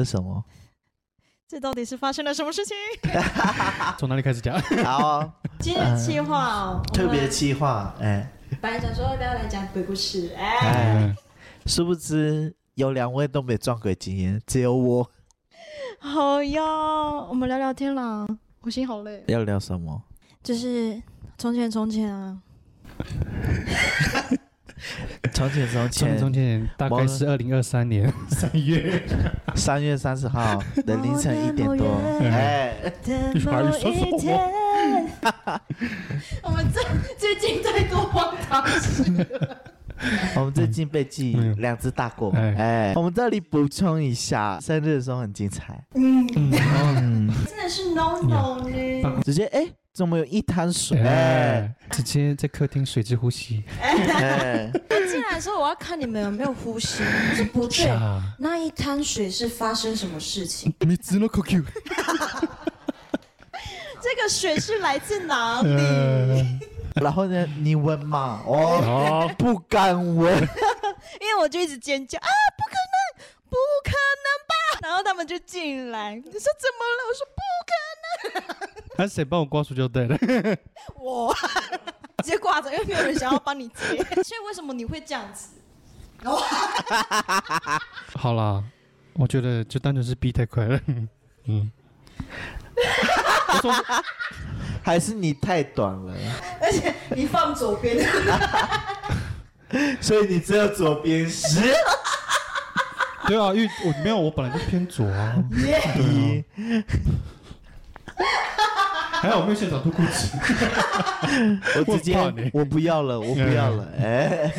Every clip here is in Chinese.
为什么？这到底是发生了什么事情？从哪里开始讲？好哦，今天的计划哦，特别我们企划，哎本来想说要不要来讲鬼故事，哎，哎，殊不知有两位都没撞鬼经验，只有我。好呀，我们聊聊天啦。我心好累，要聊什么？就是从前从前啊，从前从从前，从前大概是二零二三年三月，三月三十号的凌晨一点多，哎，的某一天，我们最最近太多荒唐事。我们最近被记嗯两只大过，哎哎，我们这里补充一下，生日的时候很精彩，嗯，嗯，真的是 no no 呢。直接哎，怎么有一滩水？哎哎，直接在客厅水之呼吸，哎，进来的时候，我要看你们有没有呼吸。我说不对，啊，那一滩水是发生什么事情？这个水是来自哪里？呃，然后呢，你闻嘛？哦，哦，不敢闻，因为我就一直尖叫啊，不可能，不可能吧！然后他们就进来，你说怎么了？我说那谁帮我刮塑胶袋的？不可能，我 直接挂着，因为没有人想要帮你接。所以为什么你会这样子？好啦，我觉得就单纯是逼太快了，嗯，还是你太短了，而且你放左边，所以你只有左边是。对啊，因为我没有，我本来就偏左啊，一，还 好我没有现场脱裤子，我直接我不要了，我不要了，哎，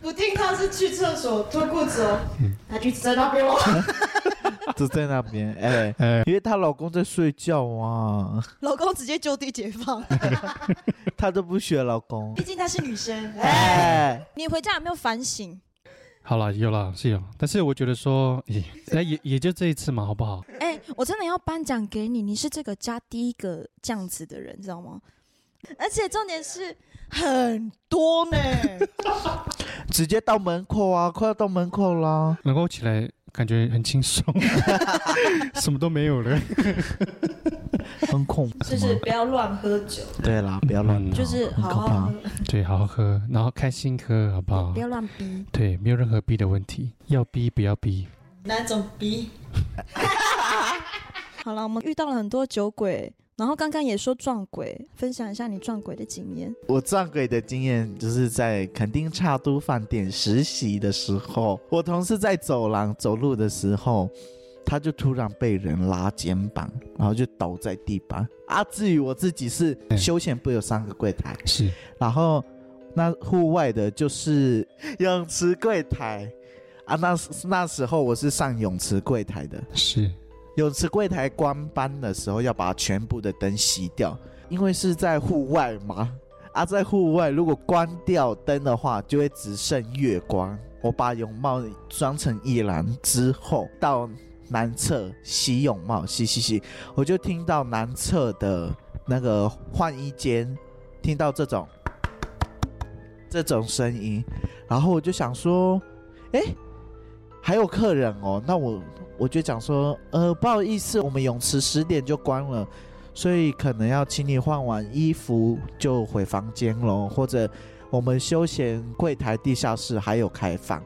不定他是去厕所脱裤子哦，他就在那边哦。就在那边，哎，哎，因为她老公在睡觉啊，老公直接就地解放，她都不学老公。毕，竟她是女生。哎，哎，你回家有没有反省？好了，有了，是有，但是我觉得说，也哎也也就这一次嘛，好不好？哎、我真的要颁奖给你，你是这个家第一个这样子的人，知道吗？而且重点是很多呢，直接到门口啊，快要到门口啦，能够起来感觉很轻松，什么都没有了。就是不要乱喝酒，对啦，不要乱嗯，就是好好喝，对，好好喝，然后开心喝，好不好不？要乱逼，对，没有任何逼的问题，要逼不要逼。哪种逼？好了，我们遇到了很多酒鬼，然后刚刚也说撞鬼，分享一下你撞鬼的经验。我撞鬼的经验就是在垦丁差都饭店实习的时候，我同事在走廊走路的时候，他就突然被人拉肩膀，然后就倒在地板。啊，至于我自己是嗯休闲部有三个柜台，是，然后那户外的就是泳池柜台。啊，那那时候我是上泳池柜台的，是，泳池柜台关班的时候要把全部的灯熄掉，因为是在户外嘛。啊，在户外如果关掉灯的话，就会只剩月光。我把泳帽装成一蓝之后，到南侧洗泳帽，洗洗洗，我就听到南侧的那个换衣间，听到这种这种声音，然后我就想说，哎，还有客人哦，那我我就讲说，呃，不好意思，我们泳池十点就关了，所以可能要请你换完衣服就回房间喽，或者我们休闲柜台地下室还有开放。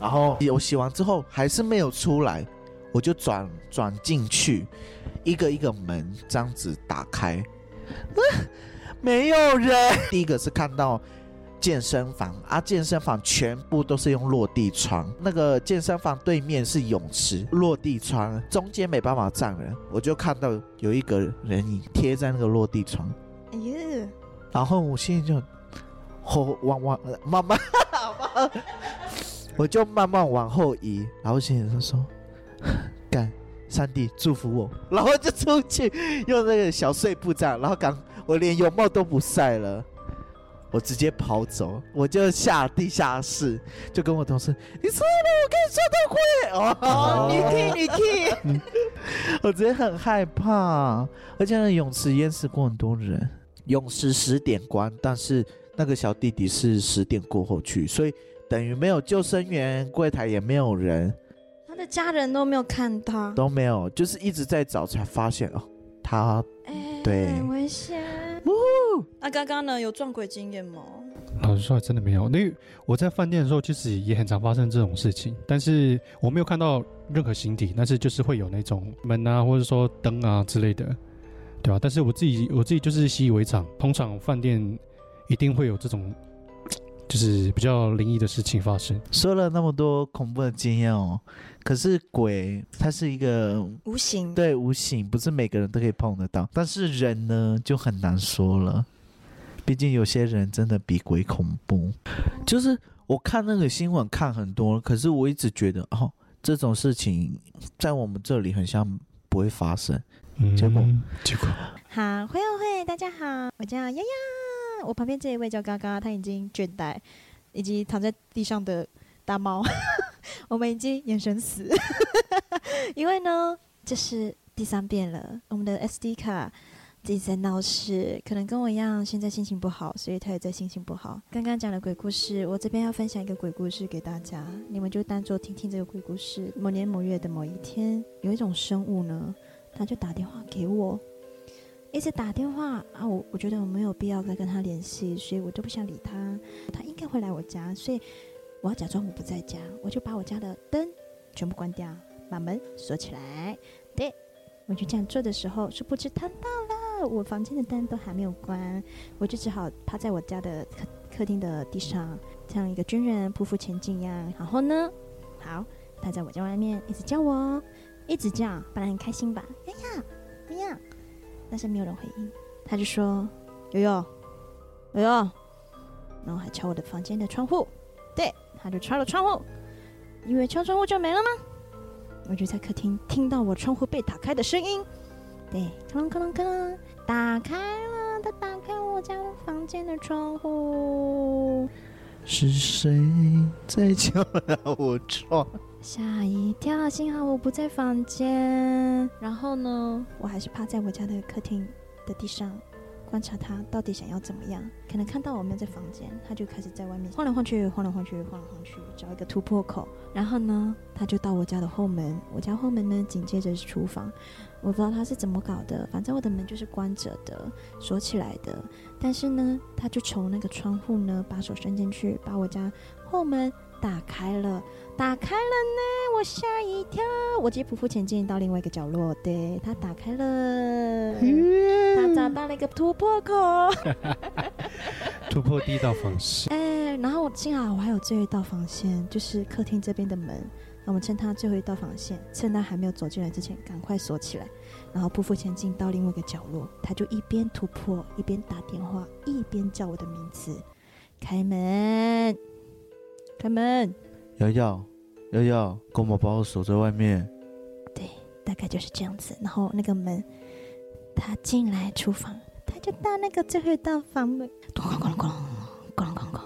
然后我洗完之后还是没有出来，我就转转进去，一个一个门这样子打开，没有人。第一个是看到健身房啊，健身房全部都是用落地窗，那个健身房对面是泳池，落地窗中间没办法站人，我就看到有一个人影贴在那个落地窗，哎呀，然后我心里就后往往呃慢慢，我就慢慢往后移，然后心里就说 干。上帝祝福我，然后就出去用那个小碎步这样，然后赶我连泳帽都不晒了，我直接跑走，我就下地下室，就跟我同事，你错了，我跟你说的会。哦，你听你听，我直接很害怕，而且那泳池淹死过很多人，泳池十点关，但是那个小弟弟是十点过后去，所以等于没有救生员，柜台也没有人，他的家人都没有看他，都没有，就是一直在找，才发现哦，他哎，对很危险。那刚刚呢？有撞鬼经验吗？老实说，还真的没有。那我在饭店的时候，其实也很常发生这种事情，但是我没有看到任何形体，但是就是会有那种门啊，或者说灯啊之类的，对吧、但是我自己我自己就是习以为常，通常饭店一定会有这种，就是比较灵异的事情发生。说了那么多恐怖的经验哦，可是鬼它是一个无形。对无形，不是每个人都可以碰得到，但是人呢就很难说了，毕竟有些人真的比鬼恐怖。就是我看那个新闻看很多，可是我一直觉得哦，这种事情在我们这里很像不会发生。嗯结果结果好，会友会，大家好，我叫丫丫，我旁边这一位叫嘎嘎，他已经倦怠，以及躺在地上的大猫，我们已经眼神死，因为呢，这是第三遍了，我们的 SD 卡自己在闹事，可能跟我一样，现在心情不好，所以他也在心情不好。刚刚讲的鬼故事，我这边要分享一个鬼故事给大家，你们就当做听听这个鬼故事。某年某月的某一天，有一种生物呢，他就打电话给我。一直打电话啊，我我觉得我没有必要再跟他联系，所以我就不想理他。他应该会来我家，所以我要假装我不在家，我就把我家的灯全部关掉，把门锁起来。对，我就这样做的时候，殊不知他到了，我房间的灯都还没有关，我就只好趴在我家的客客厅的地上，像一个军人匍匐前进一样。然后呢，好，他在我家外面一直叫我，一直叫，本来很开心吧？呀。但是没有人回应，他就说：“悠悠，悠悠。”然后还敲我的房间的窗户，对，他就敲了窗户，因为敲窗户就没了吗？我就在客厅听到我窗户被打开的声音，对，咔啷咔啷咔啷，打开了，他打开我家的房间的窗户，是谁在敲打我窗？吓一跳，幸好我不在房间。然后呢，我还是趴在我家的客厅的地上，观察他到底想要怎么样。可能看到我没有在房间，他就开始在外面晃来晃去，晃来晃去，晃来晃去，找一个突破口。然后呢，他就到我家的后门，我家后门呢紧接着是厨房。我不知道他是怎么搞的，反正我的门就是关着的，锁起来的。但是呢，他就从那个窗户呢把手伸进去，把我家后门打开了。打开了呢，我吓一跳，我直接匍匐前进到另外一个角落，对，它打开了，它找到了一个突破口，突破第一道防线，哎，然后幸好我还有最后一道防线，就是客厅这边的门，我们趁它最后一道防线，趁它还没有走进来之前，赶快锁起来，然后匍匐前进到另外一个角落，他就一边突破一边打电话，一边叫我的名字，开门，开门。瑶瑶，瑶瑶，公宝把我锁在外面。对，大概就是这样子。然后那个门，他进来厨房，他就到那个最后一道房门，咣咣咣咣咣咣咣。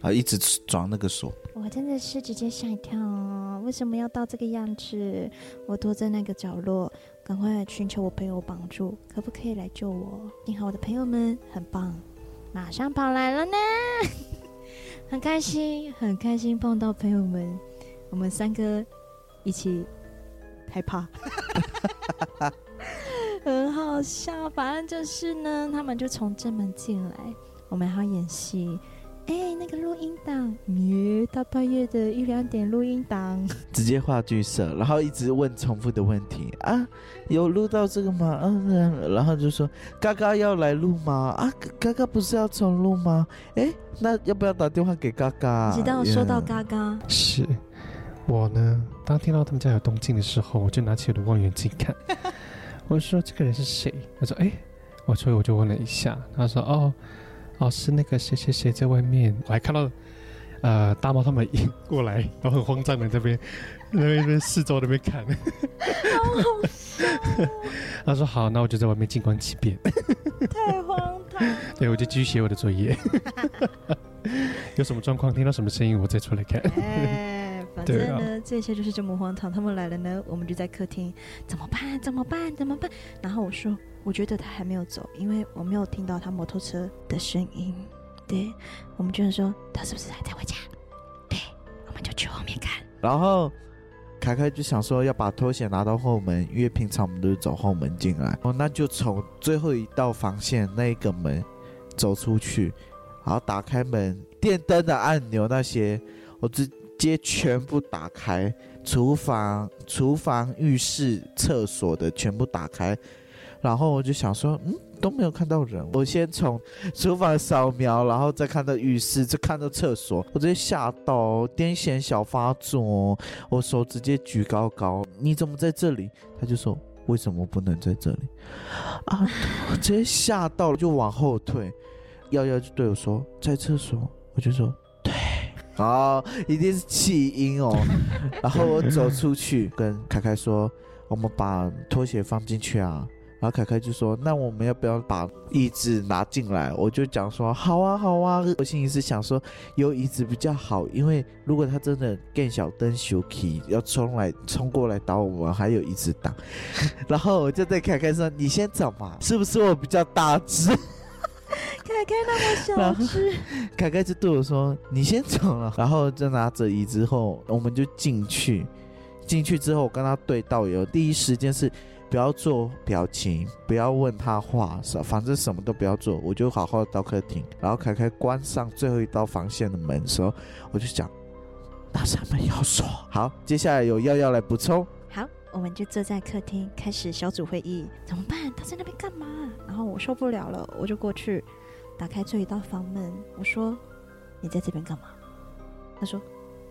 啊，一直装那个锁。我真的是直接吓一跳哦！为什么要到这个样子？我躲在那个角落，赶快寻求我朋友帮助，可不可以来救我？幸好我的朋友们很棒，马上跑来了呢，很开心，很开心碰到朋友们，我们三个一起害怕，很好笑。反正就是呢，他们就从正门进来，我们还要演戏。哎，那个录音档，耶，大半夜的一两点录音档，直接话剧社，然后一直问重复的问题啊，有录到这个吗？嗯，嗯然后就说嘎嘎要来录吗？啊，嘎嘎不是要重录吗？哎，那要不要打电话给嘎嘎？直到说到嘎嘎，是我呢。当听到他们家有动静的时候，我就拿起我的望远镜看，我说这个人是谁？他说哎，我所以我就问了一下，他说哦哦是那个谁谁谁在外面，我还看到。呃，大猫他们一过来，然后很慌张的这边，那边那边四周那边看。他说好，那我就在外面静观其变。太荒唐。对，我就继续写我的作业。有什么状况，听到什么声音，我再出来看。哎，反正呢，这些就是这么荒唐。他们来了呢，我们就在客厅，怎么办？怎么办？怎么办？然后我说，我觉得他还没有走，因为我没有听到他摩托车的声音。对，我们就说他是不是还在我家？对，我们就去后面看。然后凯凯就想说要把拖鞋拿到后门，因为平常我们都是走后门进来，哦，那就从最后一道防线那一个门走出去，然后打开门，电灯的按钮那些，我直接全部打开，厨房、厨房、浴室、厕所的全部打开，然后我就想说，嗯。都没有看到人，我先从厨房扫描，然后再看到浴室，再看到厕所，我直接吓到，癫痫小发作，我手直接举高高，你怎么在这里？他就说为什么不能在这里？啊，我直接吓到了，就往后退。瑶瑶就对我说在厕所，我就说对，啊，一定是弃婴哦。然后我走出去跟凯凯说，我们把拖鞋放进去啊。然后凯凯就说：“那我们要不要把椅子拿进来？”我就讲说：“好啊，好啊。”我心里是想说，有椅子比较好，因为如果他真的更小灯修 k 要冲来冲过来打我们，还有椅子挡。然后我就对凯凯说：“你先走嘛，是不是我比较大只？” 凯凯那么小只，凯凯就对我说：“你先走了。”然后就拿着椅子后，我们就进去。进去之后，我跟他对道有第一时间是。不要做表情，不要问他话，反正什么都不要做，我就好好到客厅，然后凯凯关上最后一道防线的门的时候，我就讲，那扇门要锁。好，接下来有耀耀来补充。好，我们就坐在客厅开始小组会议，怎么办？他在那边干嘛？然后我受不了了，我就过去打开最后一道房门，我说：“你在这边干嘛？”他说：“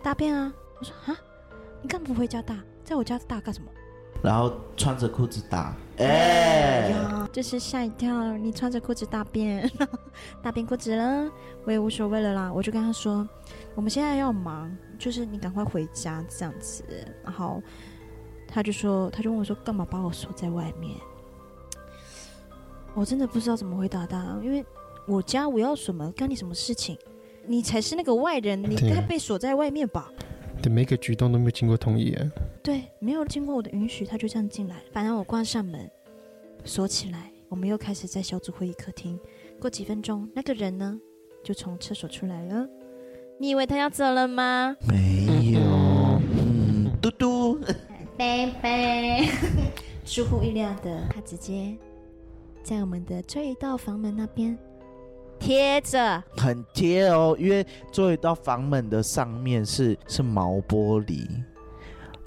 大便啊。”我说：“啊，你干嘛不回家大？在我家大干什么？”然后穿着裤子大，哎呀，就是吓一跳！你穿着裤子大便，大便裤子了，我也无所谓了啦。我就跟他说，我们现在要忙，就是你赶快回家这样子。然后他就说，他就问我说，干嘛把我锁在外面？我真的不知道怎么回答他，因为我家我要什么，干你什么事情？你才是那个外人，你该被锁在外面吧？的每个举动都没有经过同意啊！对，没有经过我的允许，他就这样进来。反正我关上门，锁起来，我们又开始在小组会议客厅。过几分钟，那个人呢，就从厕所出来了。你以为他要走了吗？没有，嗯，嘟嘟，拜拜。出乎意料的，他直接在我们的这一道房门那边。贴着很贴哦，因为做一道房门的上面是是毛玻璃，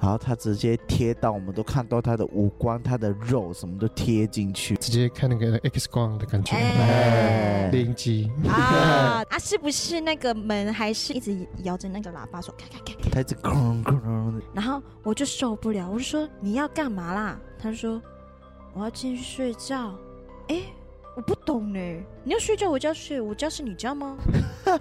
然后他直接贴到，我们都看到他的五官、他的肉什么都贴进去，直接看那个 X 光的感觉，哎灵机啊啊！是不是那个门还是一直摇着那个喇叭说咔咔咔咔？他一直哐哐。然后我就受不了，我就说你要干嘛啦？他说我要进去睡觉。哎。我不懂呢，你要睡觉我家睡，我家是你家吗？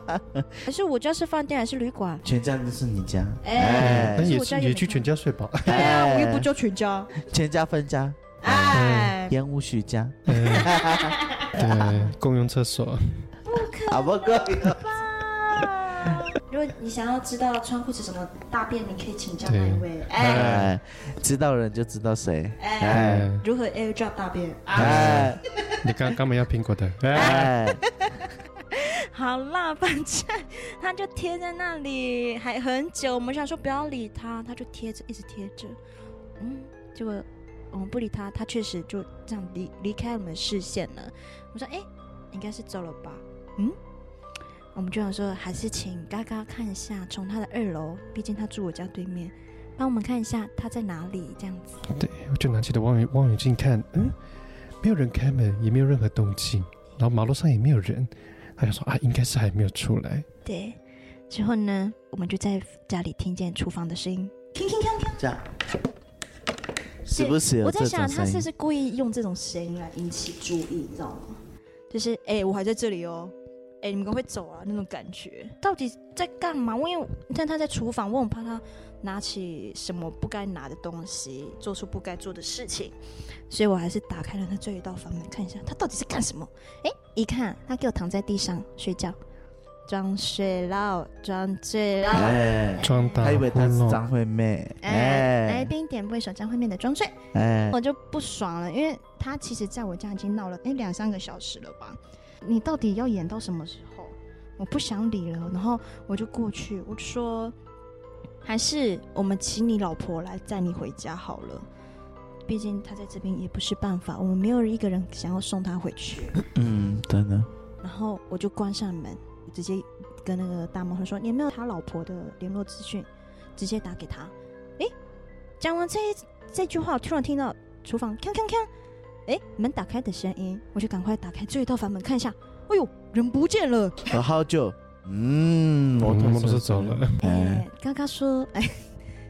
还是我家是饭店还是旅馆？全家都是你家，哎，那也也去全家睡吧。对啊，我又不叫全家，全家分家，哎，烟雾许家，对，共用厕所，不可，不可以。如果你想要知道穿裤子什么大便，你可以请教那一位。哎，知道人就知道谁。哎，如何 air drop 大便？哎，你刚刚没要苹果的。哎，好啦，反正他就贴在那里，还很久。我们想说不要理他，他就贴着，一直贴着。嗯，结果我们不理他，他确实就这样离离开我们视线了。我说，哎，应该是走了吧？嗯。我们就想说，还是请嘎嘎看一下，从他的二楼，毕竟他住我家对面，帮我们看一下他在哪里，这样子。对，我就拿起了望远望远镜看，嗯，没有人开门，也没有任何动静，然后马路上也没有人，他就说啊，应该是还没有出来。对，之后呢，我们就在家里听见厨房的声音，铿铿锵锵，这样，是不是？我在想，他是不是故意用这种声音来引起注意，你知道吗？就是，哎，我还在这里哦。哎，你们赶快走啊！那种感觉到底在干嘛？因为但他在厨房，我很怕他拿起什么不该拿的东西，做出不该做的事情，所以我还是打开了他最后一道房门，看一下他到底是干什么。哎，一看他给我躺在地上睡觉，装睡了，装醉了。哎，装大还以为他是张惠妹，哎，来哎宾点播一首张惠妹的《装睡》，哎我，就不爽了，因为他其实在我家已经闹了哎两三个小时了吧？你到底要演到什么时候？我不想理了，然后我就过去，我就说，还是我们请你老婆来载你回家好了。毕竟他在这边也不是办法，我们没有一个人想要送他回去。嗯，真的，然后我就关上门，我直接跟那个大猫说：“你有没有他老婆的联络资讯？”直接打给他。诶，讲完这一这句话，我突然听到厨房锵锵锵，诶，门打开的声音，我就赶快打开最道房门看一下。哎呦，人不见了！然后就，嗯，我我同事摩托车走了。哎哎，，刚刚说，哎，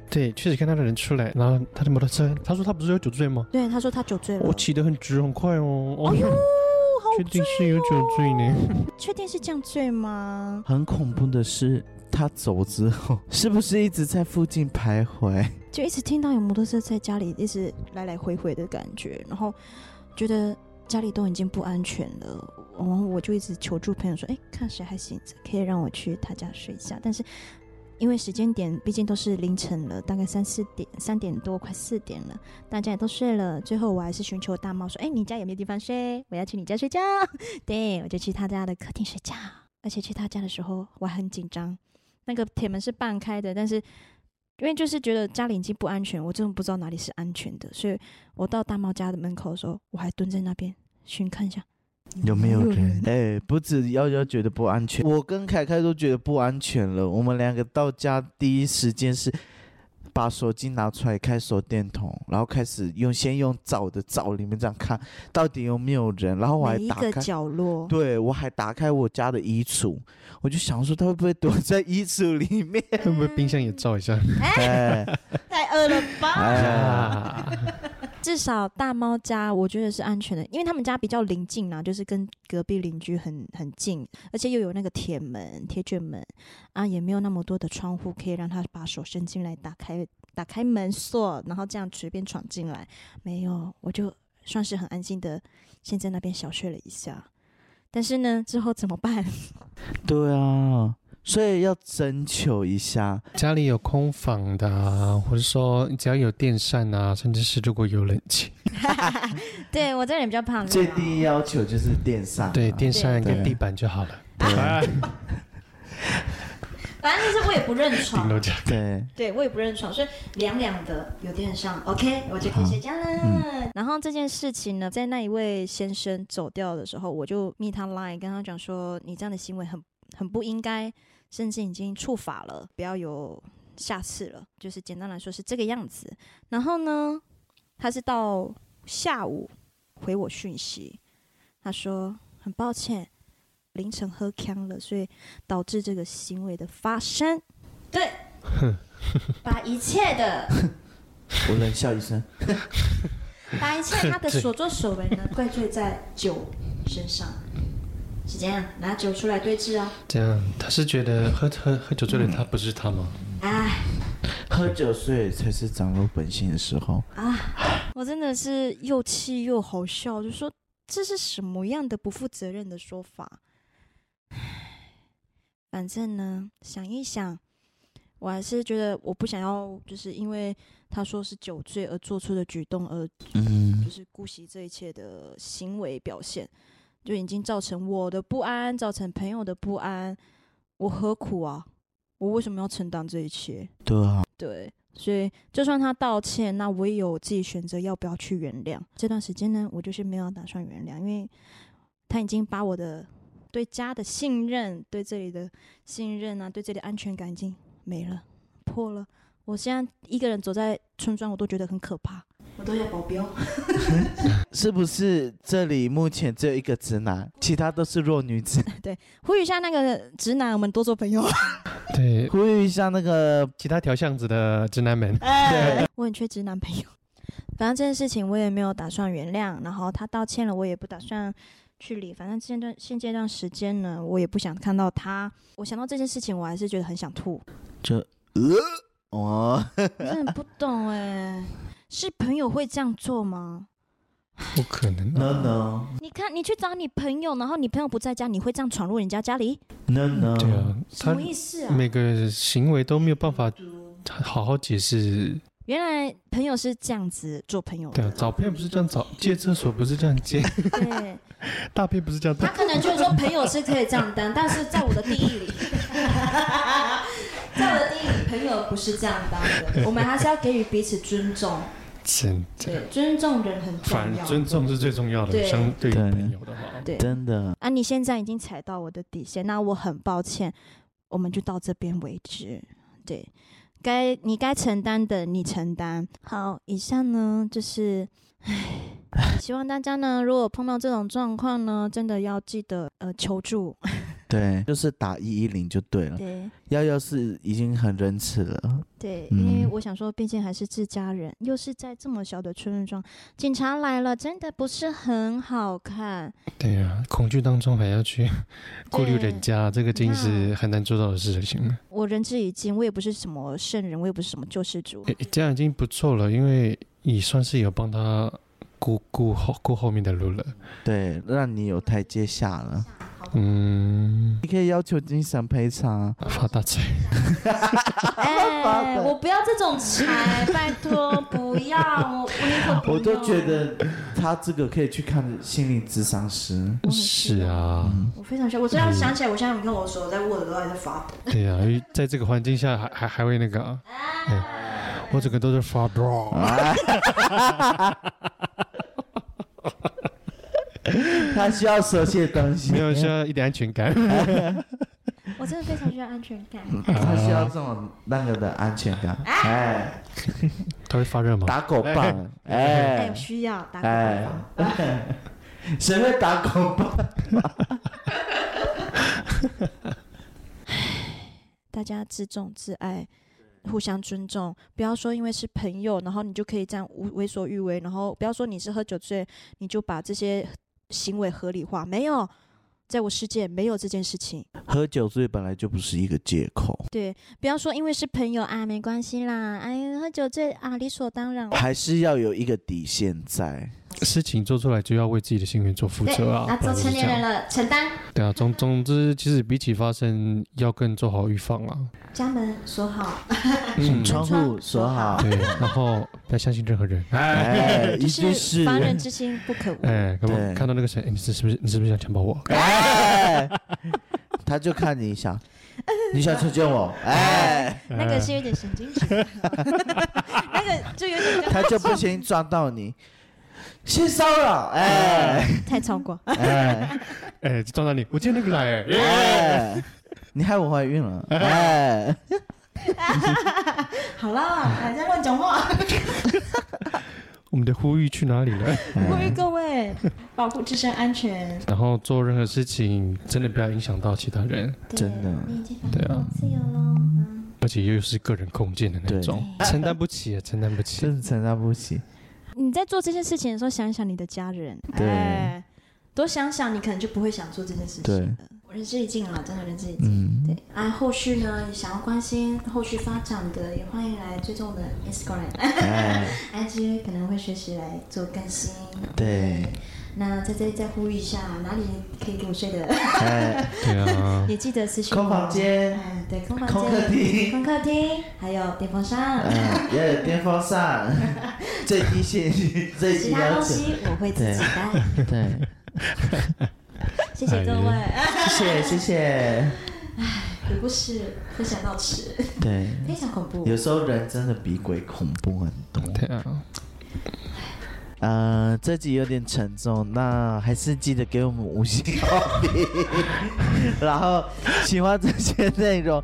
对，确实看到的人出来，然后他的摩托车，他说他不是有酒醉吗？对，他说他酒醉了。我骑得很直很快哦。哦哎呦，好确定是有酒醉呢？确定是这样醉吗？很恐怖的是，他走之后是不是一直在附近徘徊？就一直听到有摩托车在家里一直来来回回的感觉，然后觉得家里都已经不安全了，然后我就一直求助朋友说：“哎，看谁还醒着，可以让我去他家睡一下。”但是因为时间点毕竟都是凌晨了，大概三四点、三点多，快四点了，大家也都睡了。最后我还是寻求大猫说：“哎，你家有没有地方睡？我要去你家睡觉。”对，我就去他家的客厅睡觉。而且去他家的时候，我很紧张，那个铁门是半开的，但是因为就是觉得家里已经不安全，我真的不知道哪里是安全的，所以我到大猫家的门口的时候，我还蹲在那边寻看一下有没有人？哎、不止幺幺觉得不安全，我跟凯凯都觉得不安全了。我们两个到家第一时间是把手机拿出来开手电筒，然后开始用先用找的找里面这样看到底有没有人，然后我还打开。角落，对，我还打开我家的衣橱，我就想说他会不会躲在衣橱里面？会不会冰箱也照一下？哎太饿了吧？哎，啊，至少大猫家我觉得是安全的，因为他们家比较临近啦，就是跟隔壁邻居很很近，而且又有那个铁门、铁卷门啊，也没有那么多的窗户可以让他把手伸进来打开打开门锁，然后这样随便闯进来。没有，我就算是很安心的先在那边小睡了一下。但是呢，之后怎么办？对啊，所以要征求一下。家里有空房的、啊，或者说只要有电扇啊，甚至是如果有冷气，对我这人比较胖最低要求就是电扇啊、对，电扇跟地板就好了。反正就是我也不认床对，对我也不认床，所以凉凉的有点像，OK，我就可以睡觉了。嗯然后这件事情呢，在那一位先生走掉的时候，我就密他 line 跟他讲说，你这样的行为很很不应该，甚至已经触法了，不要有下次了。就是简单来说是这个样子。然后呢，他是到下午回我讯息，他说很抱歉，凌晨喝呛了，所以导致这个行为的发生。对，把一切的 我冷笑一声。把一切他的所作所为呢，怪罪在酒身上，是这样，拿酒出来对峙啊！这样，他是觉得喝喝喝酒醉的他不是他吗？哎喝酒醉才是长露本性的时候。啊，我真的是又气又好笑，就说这是什么样的不负责任的说法？唉反正呢，想一想，我还是觉得我不想要，就是因为他说是酒醉而做出的举动而嗯就，是姑息这一切的行为表现，就已经造成我的不安，造成朋友的不安，我何苦啊？我为什么要承担这一切？对啊，对，所以就算他道歉，那我也有自己选择要不要去原谅。这段时间呢，我就是没有打算原谅，因为他已经把我的对家的信任、对这里的信任啊、对这里的安全感已经没了、破了。我现在一个人走在村庄，我都觉得很可怕，我都要保镖。是不是这里目前只有一个直男，其他都是弱女子？对呼吁一下那个直男，我们多做朋友。对，呼吁一下那个，其他条巷子的直男们，哎，我很缺直男朋友。反正这件事情我也没有打算原谅，然后他道歉了，我也不打算去理。反正现段现阶段时间呢，我也不想看到他。我想到这件事情，我还是觉得很想吐。这呃，哦，我真的不懂哎，是朋友会这样做吗？不可能啊 No no 你看，你去找你朋友，然后你朋友不在家，你会这样闯入人家家里？no no，对啊，他什么意思啊？每个行为都没有办法好好解释。原来朋友是这样子做朋友的对啊，，找朋友不是这样找，借厕所不是这样借，对。大便不是这样大。他可能就是说朋友是可以这样当，但是在我的定义里，在我的定义里，朋友不是这样当的。我们还是要给予彼此尊重，真的，对，尊重人很重反要。尊重是最重要的，对相对于对朋友的话。对真的啊，你现在已经踩到我的底线，那我很抱歉，我们就到这边为止。对，该你该承担的你承担。好，以上呢就是，唉，希望大家呢，如果碰到这种状况呢，真的要记得呃求助。对，就是打一一零就对了。对。幺幺四已经很仁慈了，对，嗯因为我想说，毕竟还是自家人，又是在这么小的村庄，警察来了，真的不是很好看。对呀、恐惧当中还要去 顾虑人家，这个真是很难做到的事情。我仁至义尽，我也不是什么圣人，我也不是什么救世主。诶这样已经不错了，因为你算是有帮他顾顾后顾后面的路了。对，让你有台阶下了。嗯，你可以要求精神赔偿，发大财。哎，我不要这种财，拜托，不要，我我宁可我都觉得他这个可以去看心理咨商师。是啊，我非常需要。我这样想起来，我现在你看我手在握的都还在发抖。对呀、因为在这个环境下还还还会那个我整个都是发抖。啊 他需要舍弃的东西没，有需要一点安全感。我真的非常需要安全感。他需要这种那个的安全感。哎，他会发热吗？打狗棒，哎，需要打个哎比方。，谁会打狗棒？大家自重自爱，互相尊重，不要说因为是朋友，然后你就可以这样无为所欲为，然后不要说你是喝酒醉，你就把这些行为合理化，没有，在我世界没有这件事情。喝酒醉本来就不是一个借口，对，不要说因为是朋友啊，没关系啦，哎，喝酒醉啊，理所当然。还是要有一个底线在。事情做出来就要为自己的行为做负责啊，那做成年人。了，承担。对啊，总 总之，其实比起发生，要更做好预防啊。家门锁好，嗯，窗户锁好，对，然后不要相信任何人。哎，就一定是，是防人之心不可无。哎，干嘛对看到那个谁，哎你是是不是你是不是想强暴我？哎，他就看你想，你想成全我，哎，那个是有点神经质，那个就有点他就不小心撞到你，性骚扰，哎太超过。哎哎，撞到你，我今天那个来，哎哎，你害我怀孕了，哎，好啦，还在乱讲话。我们的呼吁去哪里了？呼吁各位保护自身安全。然后做任何事情，真的不要影响到其他人，真的对啊自由喽。嗯而且又是个人空间的那种，承担不起，承担不起。真的承担不起，你在做这件事情的时候，想一想你的家人，对。哎，多想想，你可能就不会想做这件事情了。我仁至义尽了，真的仁至义尽。嗯，对，啊，后续呢，想要关心后续发展的，也欢迎来追踪我的 Instagram、哎，IG，可能会随时来做更新。对，那在这里再呼吁一下，哪里可以给我睡的，哎，对啊，也记得私信空房间，哎，对，空房空间、客厅，空客厅，还有电风扇，嗯，也有电风扇，最低限最其他低要求，东西我会自己带。对，谢谢各位。谢谢谢谢，鬼故事分享到此，对，非常恐怖。有时候人真的比鬼恐怖很多。对啊，呃，这集有点沉重，那还是记得给我们五星好评，然后喜欢这些内容，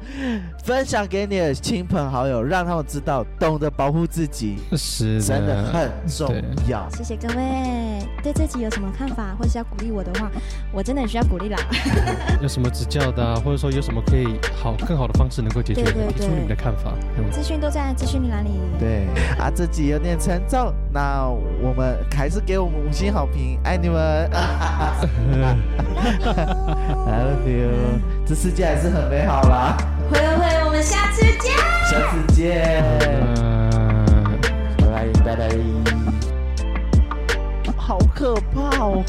分享给你的亲朋好友，让他们知道懂得保护自己是真的很重要。谢谢各位，对这集有什么看法，或是要鼓励我的话，我真的很需要鼓励啦。有什么指教的、啊，或者说有什么可以好更好的方式能够解决的，对对提出你们的看法。嗯，资讯都在资讯栏里。对啊，这集有点沉重，那我们还是给我们五星好评，爱你们，I love you，这世界还是很美好啦，会会，我们下次见。下次见，呃拜拜拜拜。好可怕哦！